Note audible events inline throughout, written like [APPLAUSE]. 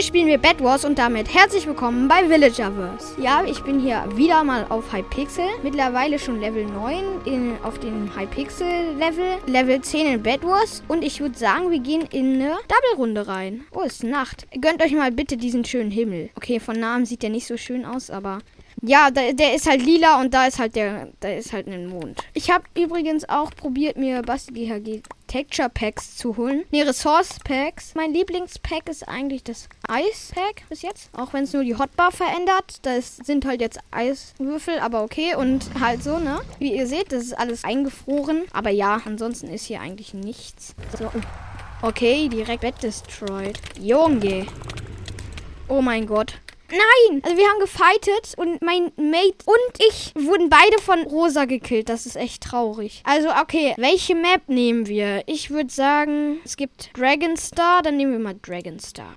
Heute spielen wir Bed Wars und damit herzlich willkommen bei Villagerverse. Ja, ich bin hier wieder mal auf Hypixel. Mittlerweile schon Level 9 in, auf den Hypixel Level. Level 10 in Bed Wars. Und ich würde sagen, wir gehen in eine Double-Runde rein. Oh, es ist Nacht. Gönnt euch mal bitte diesen schönen Himmel. Okay, von Namen sieht der nicht so schön aus, aber ja, da, der ist halt lila und da ist halt der, da ist halt ein Mond. Ich habe übrigens auch probiert, mir Basti GHG Texture Packs zu holen. Ne, Resource Packs. Mein Lieblingspack ist eigentlich das Ice Pack bis jetzt. Auch wenn es nur die Hotbar verändert. Das sind halt jetzt Eiswürfel, aber okay. Und halt so, ne? Wie ihr seht, das ist alles eingefroren. Aber ja, ansonsten ist hier eigentlich nichts. So. Okay, direkt Bett destroyed. Junge. Oh mein Gott. Nein! Also wir haben gefightet und mein Mate und ich wurden beide von Rosa gekillt. Das ist echt traurig. Also, okay, welche Map nehmen wir? Ich würde sagen, es gibt Dragonstar. Dann nehmen wir mal Dragonstar.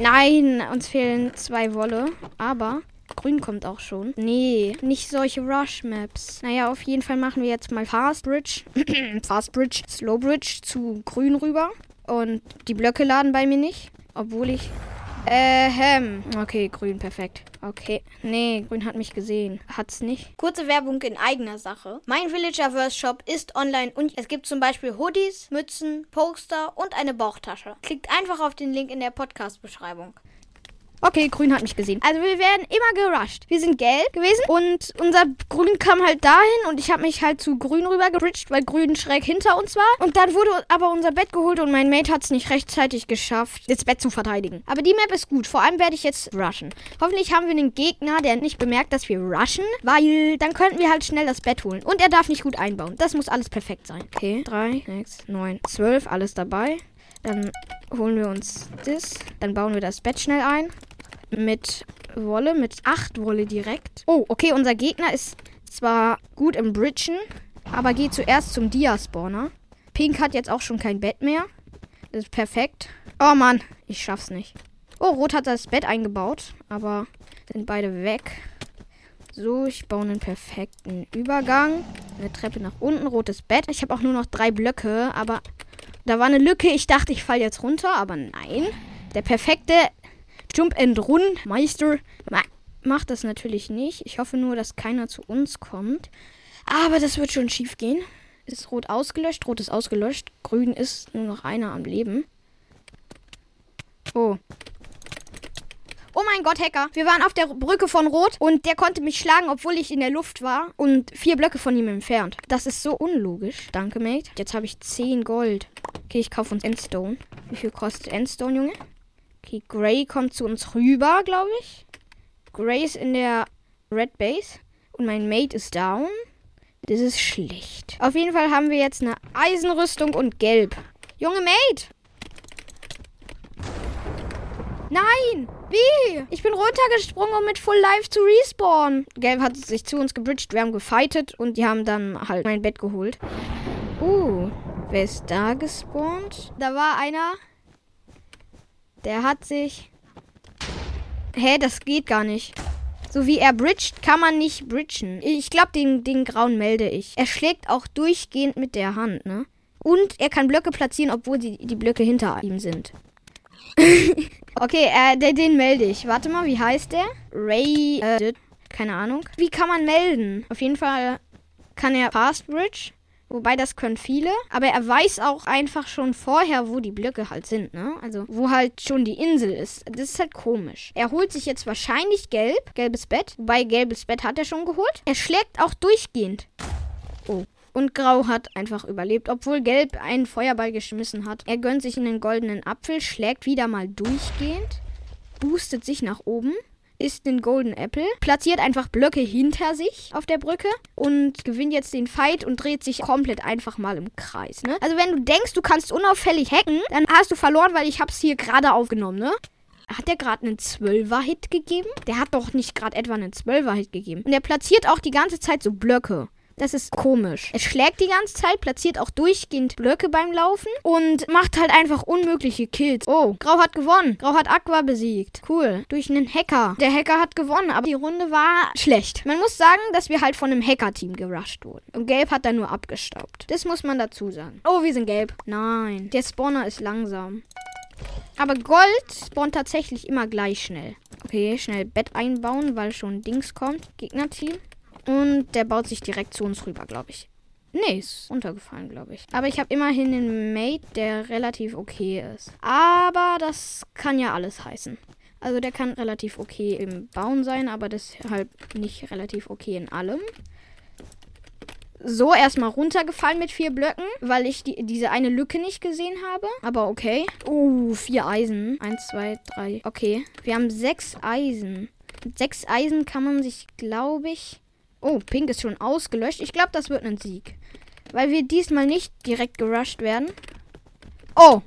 Nein, uns fehlen zwei Wolle. Aber Grün kommt auch schon. Nee, nicht solche Rush-Maps. Naja, auf jeden Fall machen wir jetzt mal Fast Bridge. [CLEARS THROAT] Fast Bridge, Slow Bridge zu Grün rüber. Und die Blöcke laden bei mir nicht. Obwohl ich ähm, okay, grün, perfekt. Okay. Nee, grün hat mich gesehen. Hat's nicht. Kurze Werbung in eigener Sache. Mein Villagerverse Shop ist online und es gibt zum Beispiel Hoodies, Mützen, Poster und eine Bauchtasche. Klickt einfach auf den Link in der Podcast-Beschreibung. Okay, grün hat mich gesehen. Also wir werden immer gerusht. Wir sind gelb gewesen und unser grün kam halt dahin und ich habe mich halt zu grün rüber geritscht, weil grün schräg hinter uns war. Und dann wurde aber unser Bett geholt und mein Mate hat es nicht rechtzeitig geschafft, das Bett zu verteidigen. Aber die Map ist gut. Vor allem werde ich jetzt rushen. Hoffentlich haben wir einen Gegner, der nicht bemerkt, dass wir rushen, weil dann könnten wir halt schnell das Bett holen. Und er darf nicht gut einbauen. Das muss alles perfekt sein. Okay, 3, 6, 9, 12, alles dabei. Dann holen wir uns das. Dann bauen wir das Bett schnell ein mit Wolle, mit 8 Wolle direkt. Oh, okay, unser Gegner ist zwar gut im Bridgen, aber geht zuerst zum Dia-Spawner. Pink hat jetzt auch schon kein Bett mehr. Das ist perfekt. Oh Mann, ich schaff's nicht. Oh, Rot hat das Bett eingebaut, aber sind beide weg. So, ich baue einen perfekten Übergang. Eine Treppe nach unten, rotes Bett. Ich habe auch nur noch drei Blöcke, aber da war eine Lücke. Ich dachte, ich falle jetzt runter, aber nein. Der perfekte Jump and Run Meister macht das natürlich nicht. Ich hoffe nur, dass keiner zu uns kommt. Aber das wird schon schief gehen. Ist rot ausgelöscht, rot ist ausgelöscht, grün ist nur noch einer am Leben. Oh. Mein Gott, Hacker. Wir waren auf der Brücke von Rot und der konnte mich schlagen, obwohl ich in der Luft war und vier Blöcke von ihm entfernt. Das ist so unlogisch. Danke, Mate. Jetzt habe ich 10 Gold. Okay, ich kaufe uns Endstone. Wie viel kostet Endstone, Junge? Okay, Gray kommt zu uns rüber, glaube ich. Gray ist in der Red Base. Und mein Mate ist down. Das ist schlecht. Auf jeden Fall haben wir jetzt eine Eisenrüstung und Gelb. Junge Mate! Nein! Wie? Ich bin runtergesprungen, um mit Full Life zu respawnen. Gelb hat sich zu uns gebridged. Wir haben gefightet und die haben dann halt mein Bett geholt. Uh, wer ist da gespawnt? Da war einer. Der hat sich. Hä, das geht gar nicht. So wie er bridget, kann man nicht bridgen. Ich glaube, den, den Grauen melde ich. Er schlägt auch durchgehend mit der Hand, ne? Und er kann Blöcke platzieren, obwohl die, die Blöcke hinter ihm sind. [LAUGHS] okay, äh, den, den melde ich. Warte mal, wie heißt der? Ray. Äh, keine Ahnung. Wie kann man melden? Auf jeden Fall kann er Fast Bridge. Wobei das können viele. Aber er weiß auch einfach schon vorher, wo die Blöcke halt sind, ne? Also, wo halt schon die Insel ist. Das ist halt komisch. Er holt sich jetzt wahrscheinlich gelb. Gelbes Bett. Wobei, gelbes Bett hat er schon geholt. Er schlägt auch durchgehend. Oh. Und Grau hat einfach überlebt, obwohl Gelb einen Feuerball geschmissen hat. Er gönnt sich einen goldenen Apfel, schlägt wieder mal durchgehend, boostet sich nach oben isst den Golden Apple, platziert einfach Blöcke hinter sich auf der Brücke und gewinnt jetzt den Fight und dreht sich komplett einfach mal im Kreis. Ne? Also wenn du denkst, du kannst unauffällig hacken, dann hast du verloren, weil ich hab's hier gerade aufgenommen, ne? Hat der gerade einen 12er-Hit gegeben? Der hat doch nicht gerade etwa einen 12er-Hit gegeben. Und er platziert auch die ganze Zeit so Blöcke. Das ist komisch. Es schlägt die ganze Zeit, platziert auch durchgehend Blöcke beim Laufen und macht halt einfach unmögliche Kills. Oh, Grau hat gewonnen. Grau hat Aqua besiegt. Cool. Durch einen Hacker. Der Hacker hat gewonnen, aber die Runde war schlecht. Man muss sagen, dass wir halt von einem Hacker-Team gerusht wurden. Und Gelb hat dann nur abgestaubt. Das muss man dazu sagen. Oh, wir sind gelb. Nein. Der Spawner ist langsam. Aber Gold spawnt tatsächlich immer gleich schnell. Okay, schnell Bett einbauen, weil schon Dings kommt. Gegnerteam. Und der baut sich direkt zu uns rüber, glaube ich. Nee, ist untergefallen, glaube ich. Aber ich habe immerhin einen Mate, der relativ okay ist. Aber das kann ja alles heißen. Also der kann relativ okay im Bauen sein, aber deshalb nicht relativ okay in allem. So, erstmal runtergefallen mit vier Blöcken, weil ich die, diese eine Lücke nicht gesehen habe. Aber okay. Uh, vier Eisen. Eins, zwei, drei. Okay. Wir haben sechs Eisen. Mit sechs Eisen kann man sich, glaube ich. Oh, Pink ist schon ausgelöscht. Ich glaube, das wird ein Sieg. Weil wir diesmal nicht direkt gerusht werden. Oh.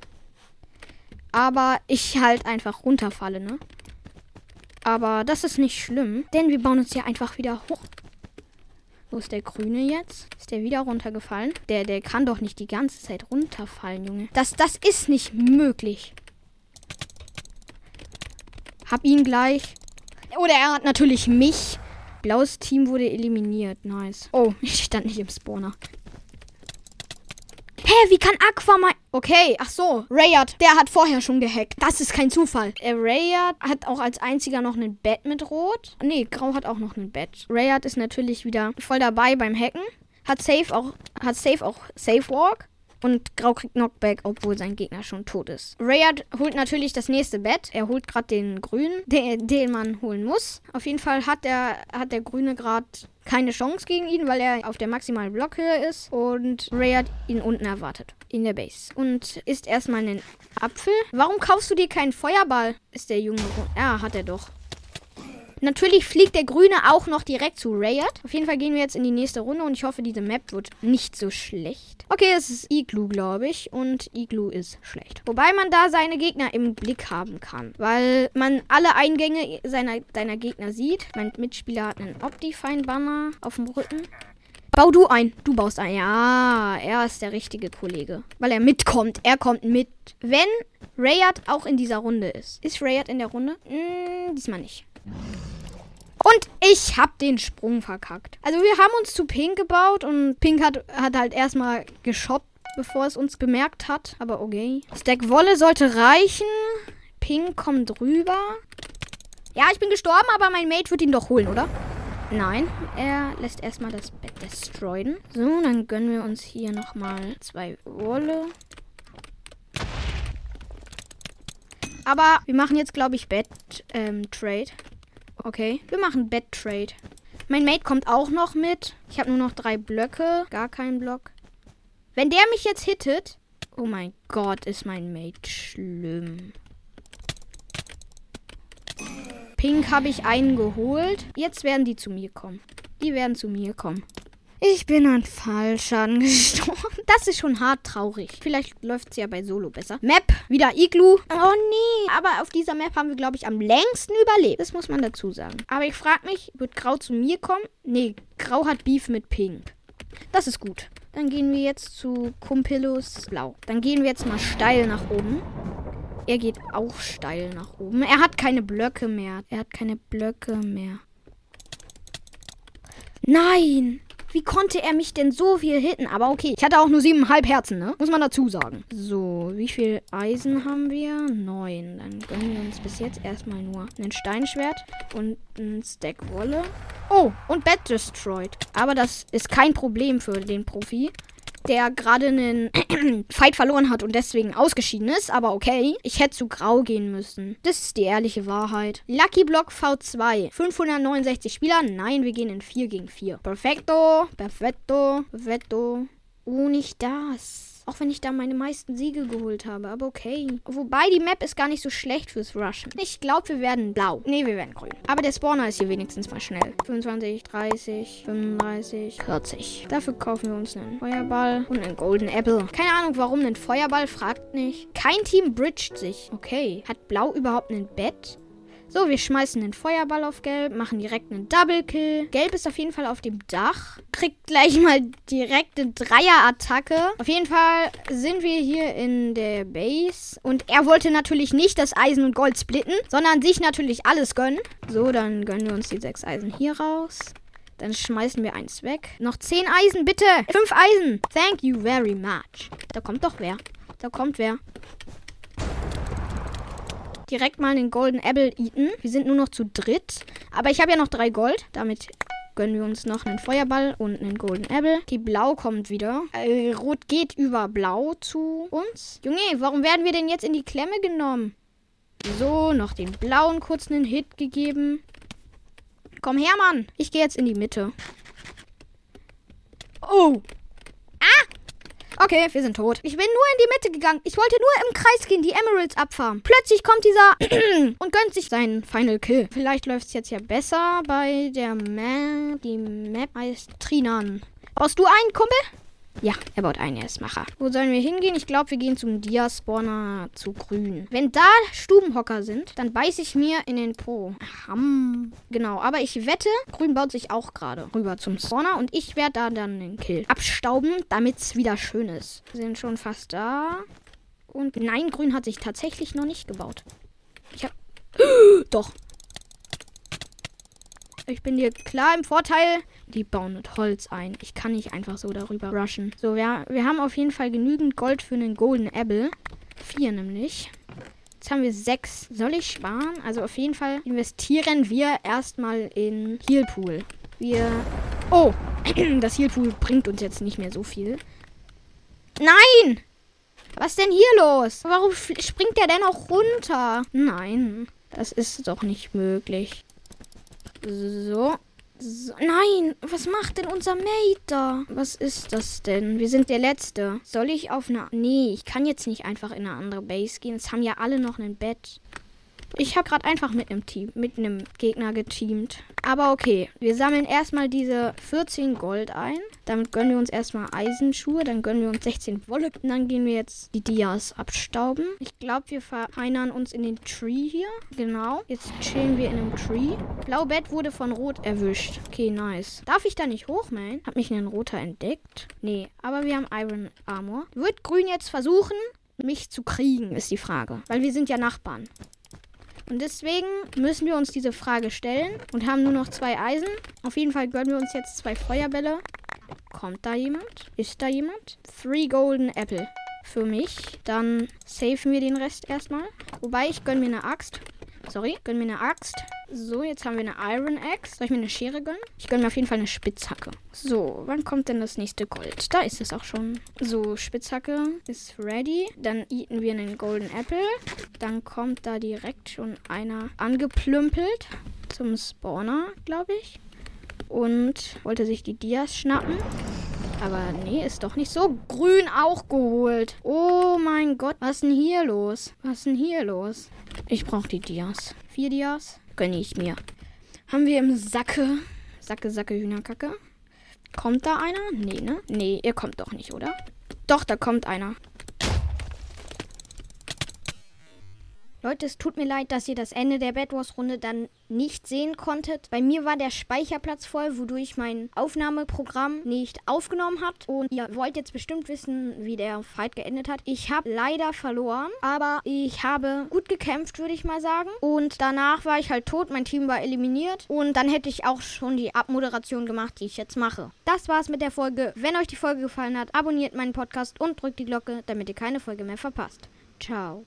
Aber ich halt einfach runterfalle, ne? Aber das ist nicht schlimm, denn wir bauen uns ja einfach wieder hoch. Wo ist der Grüne jetzt? Ist der wieder runtergefallen? Der, der kann doch nicht die ganze Zeit runterfallen, Junge. Das, das ist nicht möglich. Hab ihn gleich. Oder er hat natürlich mich. Blaues Team wurde eliminiert. Nice. Oh, [LAUGHS] ich stand nicht im Spawner. Hä, wie kann Aqua mal... Okay, ach so. Rayard, der hat vorher schon gehackt. Das ist kein Zufall. Äh, Rayard hat auch als einziger noch ein Bett mit Rot. Nee, Grau hat auch noch ein Bett. Rayard ist natürlich wieder voll dabei beim Hacken. Hat safe auch, hat safe auch Safe Walk. Und Grau kriegt Knockback, obwohl sein Gegner schon tot ist. Rayard holt natürlich das nächste Bett. Er holt gerade den grünen, den, den man holen muss. Auf jeden Fall hat der, hat der Grüne gerade keine Chance gegen ihn, weil er auf der maximalen Blockhöhe ist und Rayard ihn unten erwartet. In der Base. Und isst erstmal einen Apfel. Warum kaufst du dir keinen Feuerball? Ist der Junge. Ja, hat er doch. Natürlich fliegt der Grüne auch noch direkt zu Rayard. Auf jeden Fall gehen wir jetzt in die nächste Runde und ich hoffe, diese Map wird nicht so schlecht. Okay, es ist Igloo, glaube ich. Und Igloo ist schlecht. Wobei man da seine Gegner im Blick haben kann. Weil man alle Eingänge seiner, seiner Gegner sieht. Mein Mitspieler hat einen Optifine-Banner auf dem Rücken. Bau du ein. Du baust ein. Ja, er ist der richtige Kollege. Weil er mitkommt. Er kommt mit. Wenn Rayard auch in dieser Runde ist. Ist Rayard in der Runde? Hm, diesmal nicht. Und ich hab den Sprung verkackt. Also wir haben uns zu Pink gebaut und Pink hat, hat halt erstmal geshoppt, bevor es uns bemerkt hat. Aber okay. Stack Wolle sollte reichen. Pink kommt rüber. Ja, ich bin gestorben, aber mein Mate wird ihn doch holen, oder? Nein, er lässt erstmal das Bett destroyen. So, dann gönnen wir uns hier nochmal zwei Wolle. Aber wir machen jetzt, glaube ich, Bett-Trade. Ähm, Okay, wir machen Bed Trade. Mein Mate kommt auch noch mit. Ich habe nur noch drei Blöcke. Gar keinen Block. Wenn der mich jetzt hittet. Oh mein Gott, ist mein Mate schlimm. Pink habe ich einen geholt. Jetzt werden die zu mir kommen. Die werden zu mir kommen. Ich bin an Fallschaden [LAUGHS] gestorben. Das ist schon hart traurig. Vielleicht läuft es ja bei Solo besser. Map, wieder Igloo. Oh nee. Aber auf dieser Map haben wir, glaube ich, am längsten überlebt. Das muss man dazu sagen. Aber ich frage mich, wird Grau zu mir kommen? Nee, Grau hat Beef mit Pink. Das ist gut. Dann gehen wir jetzt zu Kumpilus Blau. Dann gehen wir jetzt mal steil nach oben. Er geht auch steil nach oben. Er hat keine Blöcke mehr. Er hat keine Blöcke mehr. Nein! Wie konnte er mich denn so viel hitten? Aber okay, ich hatte auch nur siebeneinhalb Herzen, ne? Muss man dazu sagen. So, wie viel Eisen haben wir? Neun. Dann gönnen wir uns bis jetzt erstmal nur ein Steinschwert und ein Stack Wolle. Oh, und Bed Destroyed. Aber das ist kein Problem für den Profi der gerade einen [CLEARS THROAT] Fight verloren hat und deswegen ausgeschieden ist. Aber okay, ich hätte zu grau gehen müssen. Das ist die ehrliche Wahrheit. Lucky Block V2. 569 Spieler. Nein, wir gehen in 4 gegen 4. Perfetto, perfetto, perfetto. Oh, nicht das. Auch wenn ich da meine meisten Siege geholt habe. Aber okay. Wobei die Map ist gar nicht so schlecht fürs Rushen. Ich glaube, wir werden blau. Nee, wir werden grün. Aber der Spawner ist hier wenigstens mal schnell. 25, 30, 35, 40. Dafür kaufen wir uns einen Feuerball und einen Golden Apple. Keine Ahnung, warum ein Feuerball. Fragt nicht. Kein Team bridget sich. Okay. Hat blau überhaupt ein Bett? So, wir schmeißen den Feuerball auf Gelb, machen direkt einen Double Kill. Gelb ist auf jeden Fall auf dem Dach. Kriegt gleich mal direkt eine Dreier-Attacke. Auf jeden Fall sind wir hier in der Base. Und er wollte natürlich nicht das Eisen und Gold splitten, sondern sich natürlich alles gönnen. So, dann gönnen wir uns die sechs Eisen hier raus. Dann schmeißen wir eins weg. Noch zehn Eisen, bitte. Fünf Eisen. Thank you very much. Da kommt doch wer. Da kommt wer. Direkt mal einen Golden Apple eaten. Wir sind nur noch zu dritt. Aber ich habe ja noch drei Gold. Damit gönnen wir uns noch einen Feuerball und einen Golden Apple. Die Blau kommt wieder. Äh, Rot geht über Blau zu uns. Junge, warum werden wir denn jetzt in die Klemme genommen? So, noch den Blauen kurz einen Hit gegeben. Komm her, Mann. Ich gehe jetzt in die Mitte. Oh. Okay, wir sind tot. Ich bin nur in die Mitte gegangen. Ich wollte nur im Kreis gehen, die Emeralds abfarmen. Plötzlich kommt dieser [CLEARS THROAT] und gönnt sich seinen Final Kill. Vielleicht läuft es jetzt ja besser bei der Map. Die Map heißt Trinan. Brauchst du einen, Kumpel? Ja, er baut ein, er ist Macher. Wo sollen wir hingehen? Ich glaube, wir gehen zum Dia-Spawner zu grün. Wenn da Stubenhocker sind, dann beiß ich mir in den Po. Ham. Genau, aber ich wette, grün baut sich auch gerade rüber zum Spawner und ich werde da dann den Kill abstauben, damit es wieder schön ist. Wir sind schon fast da. Und nein, grün hat sich tatsächlich noch nicht gebaut. Ich hab... [GASPS] Doch. Ich bin dir klar im Vorteil. Die bauen mit Holz ein. Ich kann nicht einfach so darüber rushen. So, wir, wir haben auf jeden Fall genügend Gold für einen Golden Apple. Vier nämlich. Jetzt haben wir sechs. Soll ich sparen? Also auf jeden Fall investieren wir erstmal in Healpool. Wir... Oh! [CLEARS THROAT] Das Healpool bringt uns jetzt nicht mehr so viel. Nein! Was denn hier los? Warum springt der denn auch runter? Nein, das ist doch nicht möglich. So. So. Nein, was macht denn unser Mate da? Was ist das denn? Wir sind der Letzte. Soll ich auf eine... Nee, ich kann jetzt nicht einfach in eine andere Base gehen. Es haben ja alle noch ein Bett. Ich habe gerade einfach mit einem Team, mit einem Gegner geteamt. Aber okay, wir sammeln erstmal diese 14 Gold ein. Damit gönnen wir uns erstmal Eisenschuhe. Dann gönnen wir uns 16 Wolle. Und dann gehen wir jetzt die Dias abstauben. Ich glaube, wir verfeinern uns in den Tree hier. Genau. Jetzt chillen wir in einem Tree. Blaubett wurde von Rot erwischt. Okay, nice. Darf ich da nicht hochmähen? Hat mich ein Roter entdeckt? Nee, aber wir haben Iron Armor. Wird Grün jetzt versuchen, mich zu kriegen, ist die Frage. Weil wir sind ja Nachbarn. Und deswegen müssen wir uns diese Frage stellen und haben nur noch zwei Eisen. Auf jeden Fall gönnen wir uns jetzt zwei Feuerbälle. Kommt da jemand? Ist da jemand? Three Golden Apple. Für mich. Dann safen wir den Rest erstmal. Wobei, ich gönne mir eine Axt. Sorry, gönn mir eine Axt. So, jetzt haben wir eine Iron Axe. Soll ich mir eine Schere gönnen? Ich gönne mir auf jeden Fall eine Spitzhacke. So, wann kommt denn das nächste Gold? Da ist es auch schon. So, Spitzhacke ist ready. Dann eaten wir einen Golden Apple. Dann kommt da direkt schon einer angeplümpelt zum Spawner, glaube ich. Und wollte sich die Dias schnappen. Aber nee, ist doch nicht so. Grün auch geholt. Oh mein Gott, was ist denn hier los? Was ist denn hier los? Ich brauche die Dias. Vier Dias gönne ich mir. Haben wir im Sacke. Sacke, Sacke, Hühnerkacke. Kommt da einer? Nee, ne? Nee, ihr kommt doch nicht, oder? Doch, da kommt einer. Leute, es tut mir leid, dass ihr das Ende der Bad Wars Runde dann nicht sehen konntet. Bei mir war der Speicherplatz voll, wodurch mein Aufnahmeprogramm nicht aufgenommen hat. Und ihr wollt jetzt bestimmt wissen, wie der Fight geendet hat. Ich habe leider verloren, aber ich habe gut gekämpft, würde ich mal sagen. Und danach war ich halt tot, mein Team war eliminiert. Und dann hätte ich auch schon die Abmoderation gemacht, die ich jetzt mache. Das war's mit der Folge. Wenn euch die Folge gefallen hat, abonniert meinen Podcast und drückt die Glocke, damit ihr keine Folge mehr verpasst. Ciao.